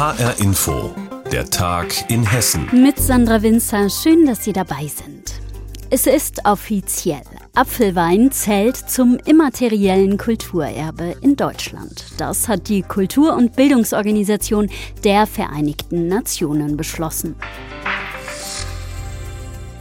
HR Info, der Tag in Hessen. Mit Sandra Winzer, schön, dass Sie dabei sind. Es ist offiziell. Apfelwein zählt zum immateriellen Kulturerbe in Deutschland. Das hat die Kultur- und Bildungsorganisation der Vereinigten Nationen beschlossen.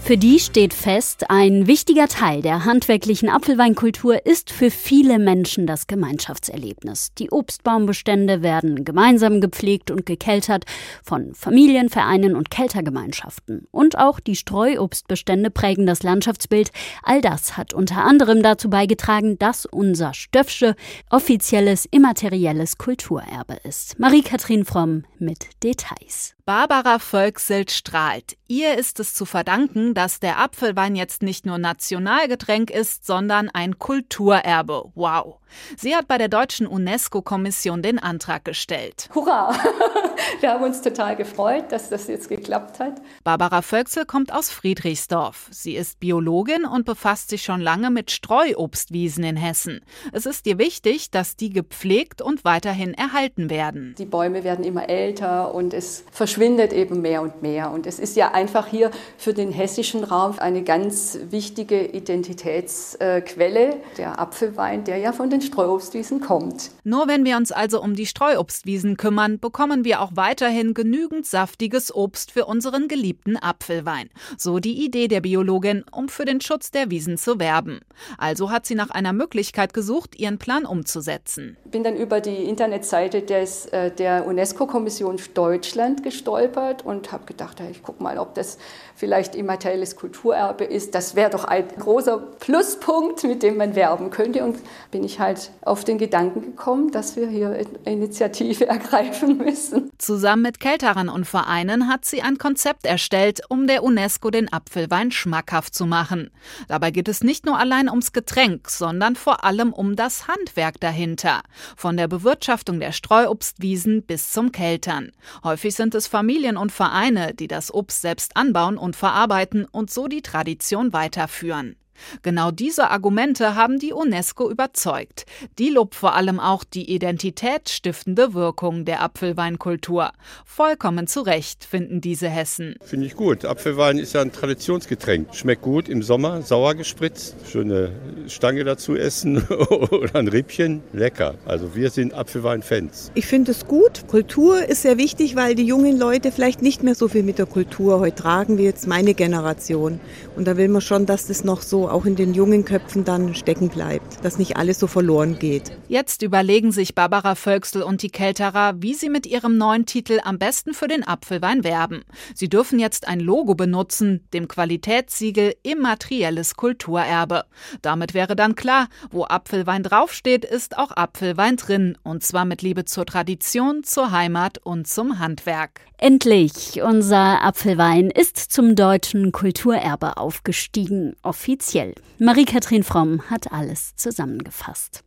Für die steht fest, ein wichtiger Teil der handwerklichen Apfelweinkultur ist für viele Menschen das Gemeinschaftserlebnis. Die Obstbaumbestände werden gemeinsam gepflegt und gekeltert von Familien, Vereinen und Keltergemeinschaften. Und auch die Streuobstbestände prägen das Landschaftsbild. All das hat unter anderem dazu beigetragen, dass unser Stöffsche offizielles immaterielles Kulturerbe ist. Marie-Kathrin Fromm mit Details. Barbara Volkselt strahlt. Ihr ist es zu verdanken, dass der Apfelwein jetzt nicht nur Nationalgetränk ist, sondern ein Kulturerbe. Wow. Sie hat bei der deutschen UNESCO-Kommission den Antrag gestellt. Hurra! Wir haben uns total gefreut, dass das jetzt geklappt hat. Barbara Völksel kommt aus Friedrichsdorf. Sie ist Biologin und befasst sich schon lange mit Streuobstwiesen in Hessen. Es ist ihr wichtig, dass die gepflegt und weiterhin erhalten werden. Die Bäume werden immer älter und es verschwindet eben mehr und mehr. Und es ist ja einfach hier für den hessischen Raum eine ganz wichtige Identitätsquelle, der Apfelwein, der ja von den Streuobstwiesen kommt. Nur wenn wir uns also um die Streuobstwiesen kümmern, bekommen wir auch weiterhin genügend saftiges Obst für unseren geliebten Apfelwein. So die Idee der Biologin, um für den Schutz der Wiesen zu werben. Also hat sie nach einer Möglichkeit gesucht, ihren Plan umzusetzen. Ich bin dann über die Internetseite des, äh, der UNESCO-Kommission Deutschland gestolpert und habe gedacht, ich gucke mal, ob das vielleicht immaterielles Kulturerbe ist. Das wäre doch ein großer Pluspunkt, mit dem man werben könnte. Und bin ich halt auf den Gedanken gekommen, dass wir hier Initiative ergreifen müssen. Zusammen mit Kelterern und Vereinen hat sie ein Konzept erstellt, um der UNESCO den Apfelwein schmackhaft zu machen. Dabei geht es nicht nur allein ums Getränk, sondern vor allem um das Handwerk dahinter. Von der Bewirtschaftung der Streuobstwiesen bis zum Keltern. Häufig sind es Familien und Vereine, die das Obst selbst anbauen und verarbeiten und so die Tradition weiterführen. Genau diese Argumente haben die UNESCO überzeugt. Die lobt vor allem auch die identitätsstiftende Wirkung der Apfelweinkultur. Vollkommen zu Recht finden diese Hessen. Finde ich gut. Apfelwein ist ja ein Traditionsgetränk. Schmeckt gut im Sommer, sauer gespritzt. Schöne Stange dazu essen oder ein Rippchen. Lecker. Also wir sind Apfelwein-Fans. Ich finde es gut. Kultur ist sehr wichtig, weil die jungen Leute vielleicht nicht mehr so viel mit der Kultur heute tragen wie jetzt meine Generation. Und da will man schon, dass das noch so auch in den jungen Köpfen dann stecken bleibt, dass nicht alles so verloren geht. Jetzt überlegen sich Barbara Völksel und die Kelterer, wie sie mit ihrem neuen Titel am besten für den Apfelwein werben. Sie dürfen jetzt ein Logo benutzen, dem Qualitätssiegel Immaterielles Kulturerbe. Damit wäre dann klar, wo Apfelwein draufsteht, ist auch Apfelwein drin, und zwar mit Liebe zur Tradition, zur Heimat und zum Handwerk. Endlich, unser Apfelwein ist zum deutschen Kulturerbe aufgestiegen, offiziell. Marie-Kathrin Fromm hat alles zusammengefasst.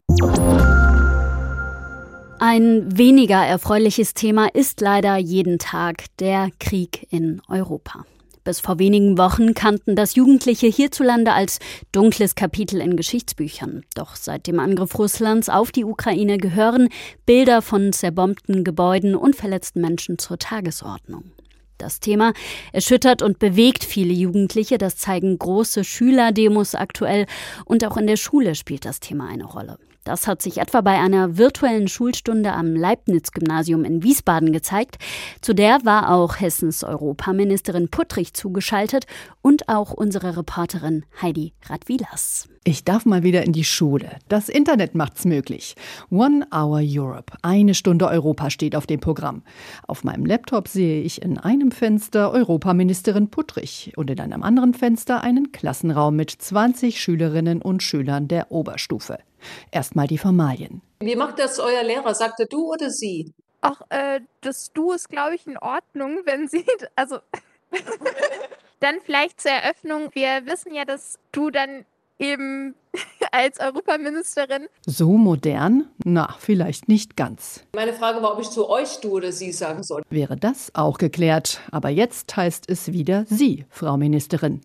Ein weniger erfreuliches Thema ist leider jeden Tag der Krieg in Europa. Bis vor wenigen Wochen kannten das Jugendliche hierzulande als dunkles Kapitel in Geschichtsbüchern. Doch seit dem Angriff Russlands auf die Ukraine gehören Bilder von zerbombten Gebäuden und verletzten Menschen zur Tagesordnung. Das Thema erschüttert und bewegt viele Jugendliche. Das zeigen große Schülerdemos aktuell. Und auch in der Schule spielt das Thema eine Rolle. Das hat sich etwa bei einer virtuellen Schulstunde am Leibniz-Gymnasium in Wiesbaden gezeigt. Zu der war auch Hessens Europaministerin Puttrich zugeschaltet und auch unsere Reporterin Heidi Radwilas. Ich darf mal wieder in die Schule. Das Internet macht's möglich. One Hour Europe. Eine Stunde Europa steht auf dem Programm. Auf meinem Laptop sehe ich in einem Fenster Europaministerin Puttrich und in einem anderen Fenster einen Klassenraum mit 20 Schülerinnen und Schülern der Oberstufe. Erstmal die Formalien. Wie macht das euer Lehrer? Sagt er du oder sie? Ach, äh, das Du ist, glaube ich, in Ordnung, wenn sie, also, dann vielleicht zur Eröffnung. Wir wissen ja, dass du dann eben als Europaministerin. So modern? Na, vielleicht nicht ganz. Meine Frage war, ob ich zu euch du oder sie sagen soll. Wäre das auch geklärt. Aber jetzt heißt es wieder Sie, Frau Ministerin.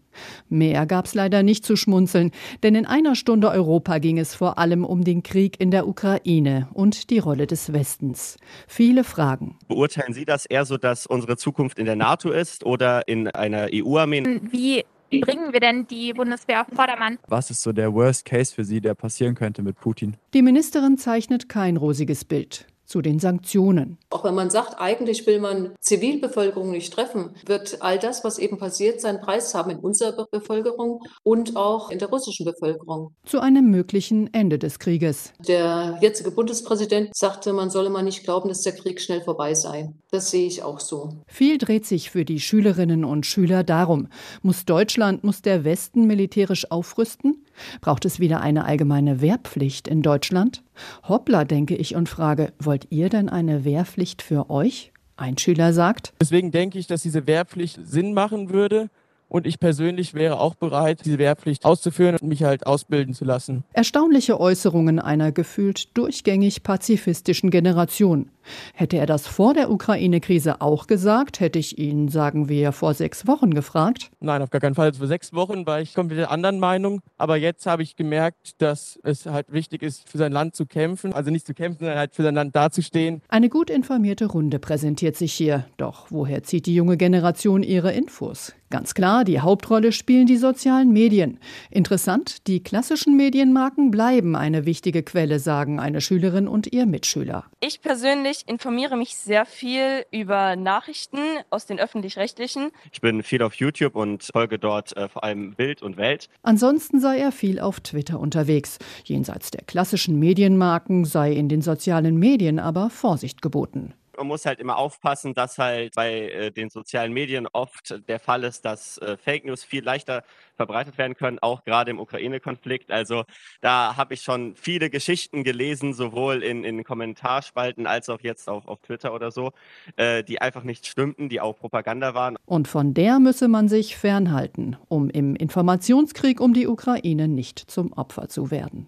Mehr gab's leider nicht zu schmunzeln, denn in einer Stunde Europa ging es vor allem um den Krieg in der Ukraine und die Rolle des Westens. Viele Fragen. Beurteilen Sie das eher so, dass unsere Zukunft in der NATO ist oder in einer EU-Armee? Wie bringen wir denn die Bundeswehr auf Vordermann? Was ist so der Worst Case für Sie, der passieren könnte mit Putin? Die Ministerin zeichnet kein rosiges Bild zu den Sanktionen. Auch wenn man sagt, eigentlich will man Zivilbevölkerung nicht treffen, wird all das, was eben passiert, seinen Preis haben in unserer Bevölkerung und auch in der russischen Bevölkerung. Zu einem möglichen Ende des Krieges. Der jetzige Bundespräsident sagte, man solle mal nicht glauben, dass der Krieg schnell vorbei sei. Das sehe ich auch so. Viel dreht sich für die Schülerinnen und Schüler darum. Muss Deutschland, muss der Westen militärisch aufrüsten? Braucht es wieder eine allgemeine Wehrpflicht in Deutschland? Hoppla, denke ich und frage, wollt ihr denn eine Wehrpflicht für euch? Ein Schüler sagt. Deswegen denke ich, dass diese Wehrpflicht Sinn machen würde. Und ich persönlich wäre auch bereit, diese Wehrpflicht auszuführen und mich halt ausbilden zu lassen. Erstaunliche Äußerungen einer gefühlt durchgängig pazifistischen Generation. Hätte er das vor der Ukraine-Krise auch gesagt, hätte ich ihn, sagen wir, vor sechs Wochen gefragt. Nein, auf gar keinen Fall. Also vor sechs Wochen war ich komplett der anderen Meinung. Aber jetzt habe ich gemerkt, dass es halt wichtig ist, für sein Land zu kämpfen. Also nicht zu kämpfen, sondern halt für sein Land dazustehen. Eine gut informierte Runde präsentiert sich hier. Doch woher zieht die junge Generation ihre Infos? Ganz klar, die Hauptrolle spielen die sozialen Medien. Interessant, die klassischen Medienmarken bleiben eine wichtige Quelle, sagen eine Schülerin und ihr Mitschüler. Ich persönlich informiere mich sehr viel über Nachrichten aus den öffentlich-rechtlichen. Ich bin viel auf YouTube und folge dort äh, vor allem Bild und Welt. Ansonsten sei er viel auf Twitter unterwegs. Jenseits der klassischen Medienmarken sei in den sozialen Medien aber Vorsicht geboten man muss halt immer aufpassen, dass halt bei äh, den sozialen Medien oft der Fall ist, dass äh, Fake News viel leichter verbreitet werden können, auch gerade im Ukraine-Konflikt. Also da habe ich schon viele Geschichten gelesen, sowohl in, in Kommentarspalten als auch jetzt auf, auf Twitter oder so, äh, die einfach nicht stimmten, die auch Propaganda waren. Und von der müsse man sich fernhalten, um im Informationskrieg um die Ukraine nicht zum Opfer zu werden.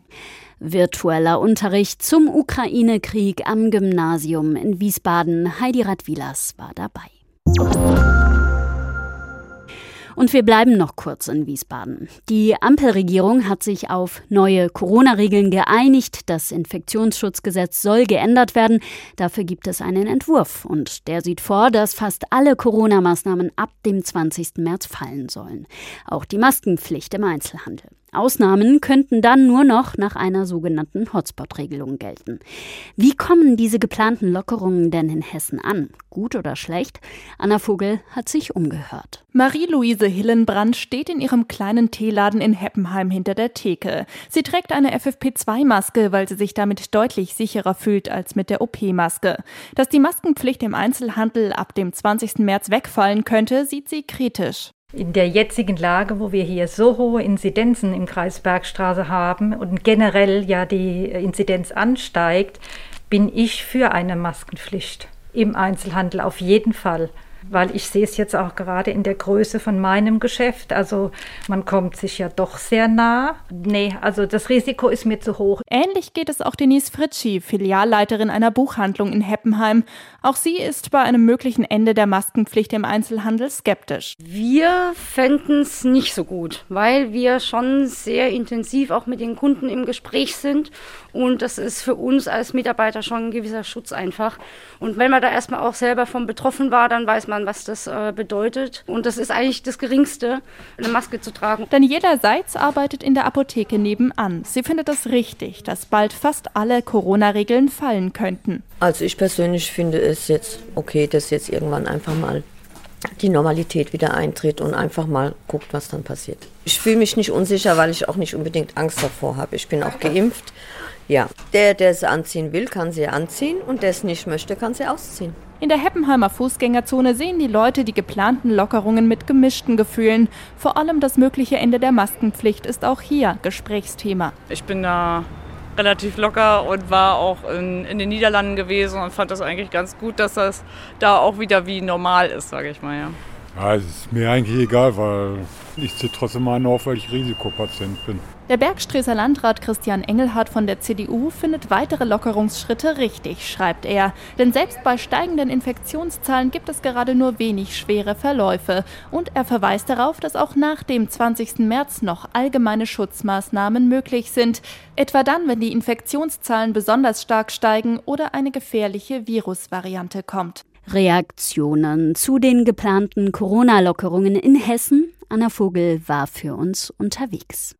Virtueller Unterricht zum Ukraine-Krieg am Gymnasium in Wiesbaden. Heidi Radwilas war dabei. Und wir bleiben noch kurz in Wiesbaden. Die Ampelregierung hat sich auf neue Corona-Regeln geeinigt. Das Infektionsschutzgesetz soll geändert werden. Dafür gibt es einen Entwurf. Und der sieht vor, dass fast alle Corona-Maßnahmen ab dem 20. März fallen sollen. Auch die Maskenpflicht im Einzelhandel. Ausnahmen könnten dann nur noch nach einer sogenannten Hotspot-Regelung gelten. Wie kommen diese geplanten Lockerungen denn in Hessen an? Gut oder schlecht? Anna Vogel hat sich umgehört. Marie-Louise Hillenbrand steht in ihrem kleinen Teeladen in Heppenheim hinter der Theke. Sie trägt eine FFP2-Maske, weil sie sich damit deutlich sicherer fühlt als mit der OP-Maske. Dass die Maskenpflicht im Einzelhandel ab dem 20. März wegfallen könnte, sieht sie kritisch. In der jetzigen Lage, wo wir hier so hohe Inzidenzen im Kreis Bergstraße haben und generell ja die Inzidenz ansteigt, bin ich für eine Maskenpflicht im Einzelhandel auf jeden Fall weil ich sehe es jetzt auch gerade in der Größe von meinem Geschäft. Also man kommt sich ja doch sehr nah. Nee, also das Risiko ist mir zu hoch. Ähnlich geht es auch Denise Fritschi, Filialleiterin einer Buchhandlung in Heppenheim. Auch sie ist bei einem möglichen Ende der Maskenpflicht im Einzelhandel skeptisch. Wir fänden es nicht so gut, weil wir schon sehr intensiv auch mit den Kunden im Gespräch sind und das ist für uns als Mitarbeiter schon ein gewisser Schutz einfach. Und wenn man da erstmal auch selber von betroffen war, dann weiß man, was das äh, bedeutet. Und das ist eigentlich das Geringste, eine Maske zu tragen. Daniela Seitz arbeitet in der Apotheke nebenan. Sie findet es richtig, dass bald fast alle Corona-Regeln fallen könnten. Also ich persönlich finde es jetzt okay, dass jetzt irgendwann einfach mal die Normalität wieder eintritt und einfach mal guckt, was dann passiert. Ich fühle mich nicht unsicher, weil ich auch nicht unbedingt Angst davor habe. Ich bin auch geimpft. Ja, der, der es anziehen will, kann sie anziehen und der es nicht möchte, kann sie ausziehen. In der Heppenheimer Fußgängerzone sehen die Leute die geplanten Lockerungen mit gemischten Gefühlen. Vor allem das mögliche Ende der Maskenpflicht ist auch hier Gesprächsthema. Ich bin da relativ locker und war auch in, in, den Niederlanden gewesen und fand das eigentlich ganz gut, dass das da auch wieder wie normal ist, sage ich mal. Ja. Ja, es ist mir eigentlich egal, weil ich ziehe trotzdem einen auf, weil ich Risikopatient bin. Der Bergstreßer Landrat Christian Engelhardt von der CDU findet weitere Lockerungsschritte richtig, schreibt er. Denn selbst bei steigenden Infektionszahlen gibt es gerade nur wenig schwere Verläufe. Und er verweist darauf, dass auch nach dem 20. März noch allgemeine Schutzmaßnahmen möglich sind. Etwa dann, wenn die Infektionszahlen besonders stark steigen oder eine gefährliche Virusvariante kommt. Reaktionen zu den geplanten Corona-Lockerungen in Hessen. Anna Vogel war für uns unterwegs.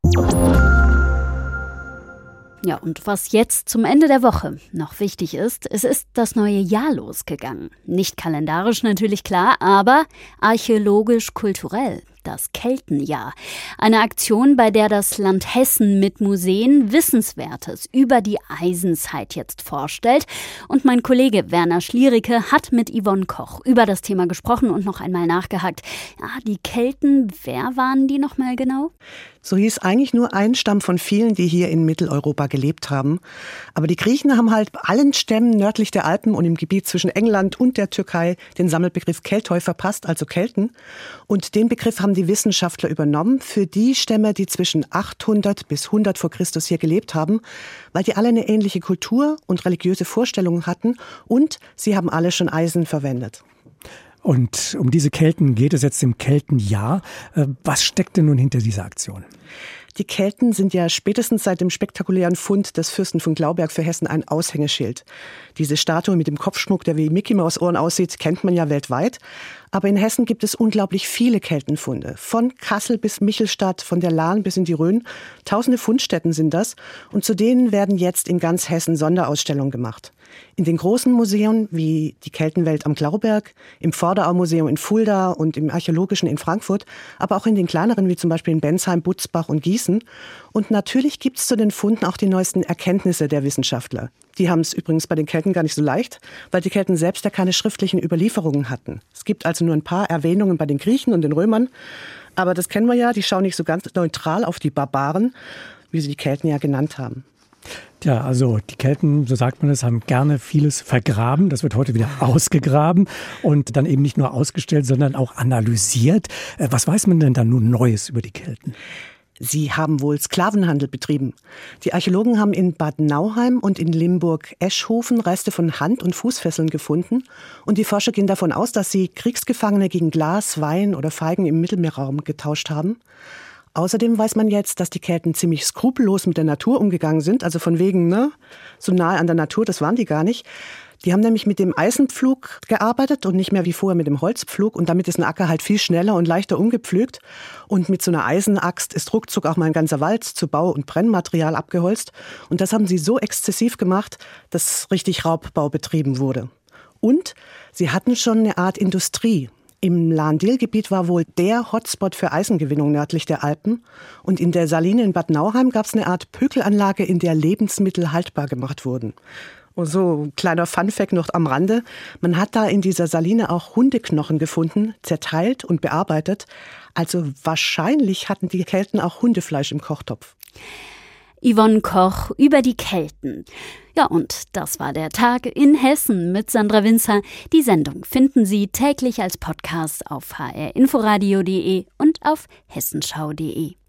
Ja, und was jetzt zum Ende der Woche noch wichtig ist, es ist das neue Jahr losgegangen. Nicht kalendarisch natürlich klar, aber archäologisch-kulturell das Keltenjahr. Eine Aktion, bei der das Land Hessen mit Museen Wissenswertes über die Eisenzeit jetzt vorstellt. Und mein Kollege Werner Schliericke hat mit Yvonne Koch über das Thema gesprochen und noch einmal nachgehakt. Ja, die Kelten, wer waren die nochmal genau? So hieß eigentlich nur ein Stamm von vielen, die hier in Mitteleuropa gelebt haben. Aber die Griechen haben halt allen Stämmen nördlich der Alpen und im Gebiet zwischen England und der Türkei den Sammelbegriff Keltoi verpasst, also Kelten. Und den Begriff haben die Wissenschaftler übernommen für die Stämme, die zwischen 800 bis 100 vor Christus hier gelebt haben, weil die alle eine ähnliche Kultur und religiöse Vorstellungen hatten und sie haben alle schon Eisen verwendet. Und um diese Kelten geht es jetzt im Keltenjahr. Äh, was steckt denn nun hinter dieser Aktion? Die Kelten sind ja spätestens seit dem spektakulären Fund des Fürsten von Glauberg für Hessen ein Aushängeschild. Diese Statue mit dem Kopfschmuck, der wie Mickey Maus Ohren aussieht, kennt man ja weltweit. Aber in Hessen gibt es unglaublich viele Keltenfunde. Von Kassel bis Michelstadt, von der Lahn bis in die Rhön. Tausende Fundstätten sind das. Und zu denen werden jetzt in ganz Hessen Sonderausstellungen gemacht. In den großen Museen wie die Keltenwelt am Glauberg, im Vorderau-Museum in Fulda und im Archäologischen in Frankfurt, aber auch in den kleineren wie zum Beispiel in Bensheim, Butzbach und Gießen. Und natürlich gibt es zu den Funden auch die neuesten Erkenntnisse der Wissenschaftler. Die haben es übrigens bei den Kelten gar nicht so leicht, weil die Kelten selbst ja keine schriftlichen Überlieferungen hatten. Es gibt also nur ein paar Erwähnungen bei den Griechen und den Römern. Aber das kennen wir ja, die schauen nicht so ganz neutral auf die Barbaren, wie sie die Kelten ja genannt haben. Ja, also die Kelten, so sagt man es, haben gerne vieles vergraben. Das wird heute wieder ausgegraben und dann eben nicht nur ausgestellt, sondern auch analysiert. Äh, was weiß man denn da nun Neues über die Kelten? Sie haben wohl Sklavenhandel betrieben. Die Archäologen haben in Bad Nauheim und in Limburg-Eschhofen Reste von Hand- und Fußfesseln gefunden. Und die Forscher gehen davon aus, dass sie Kriegsgefangene gegen Glas, Wein oder Feigen im Mittelmeerraum getauscht haben. Außerdem weiß man jetzt, dass die Kelten ziemlich skrupellos mit der Natur umgegangen sind. Also von wegen, ne, so nahe an der Natur, das waren die gar nicht. Die haben nämlich mit dem Eisenpflug gearbeitet und nicht mehr wie vorher mit dem Holzpflug. Und damit ist ein Acker halt viel schneller und leichter umgepflügt. Und mit so einer Eisenaxt ist ruckzuck auch mal ein ganzer Wald zu Bau- und Brennmaterial abgeholzt. Und das haben sie so exzessiv gemacht, dass richtig Raubbau betrieben wurde. Und sie hatten schon eine Art Industrie. Im Lahn-Dill-Gebiet war wohl der Hotspot für Eisengewinnung nördlich der Alpen. Und in der Saline in Bad Nauheim gab es eine Art Pökelanlage, in der Lebensmittel haltbar gemacht wurden. Und so ein kleiner Funfact noch am Rande. Man hat da in dieser Saline auch Hundeknochen gefunden, zerteilt und bearbeitet. Also wahrscheinlich hatten die Kelten auch Hundefleisch im Kochtopf. Yvonne Koch über die Kelten. Ja, und das war der Tag in Hessen mit Sandra Winzer. Die Sendung finden Sie täglich als Podcast auf hrinforadio.de und auf hessenschau.de.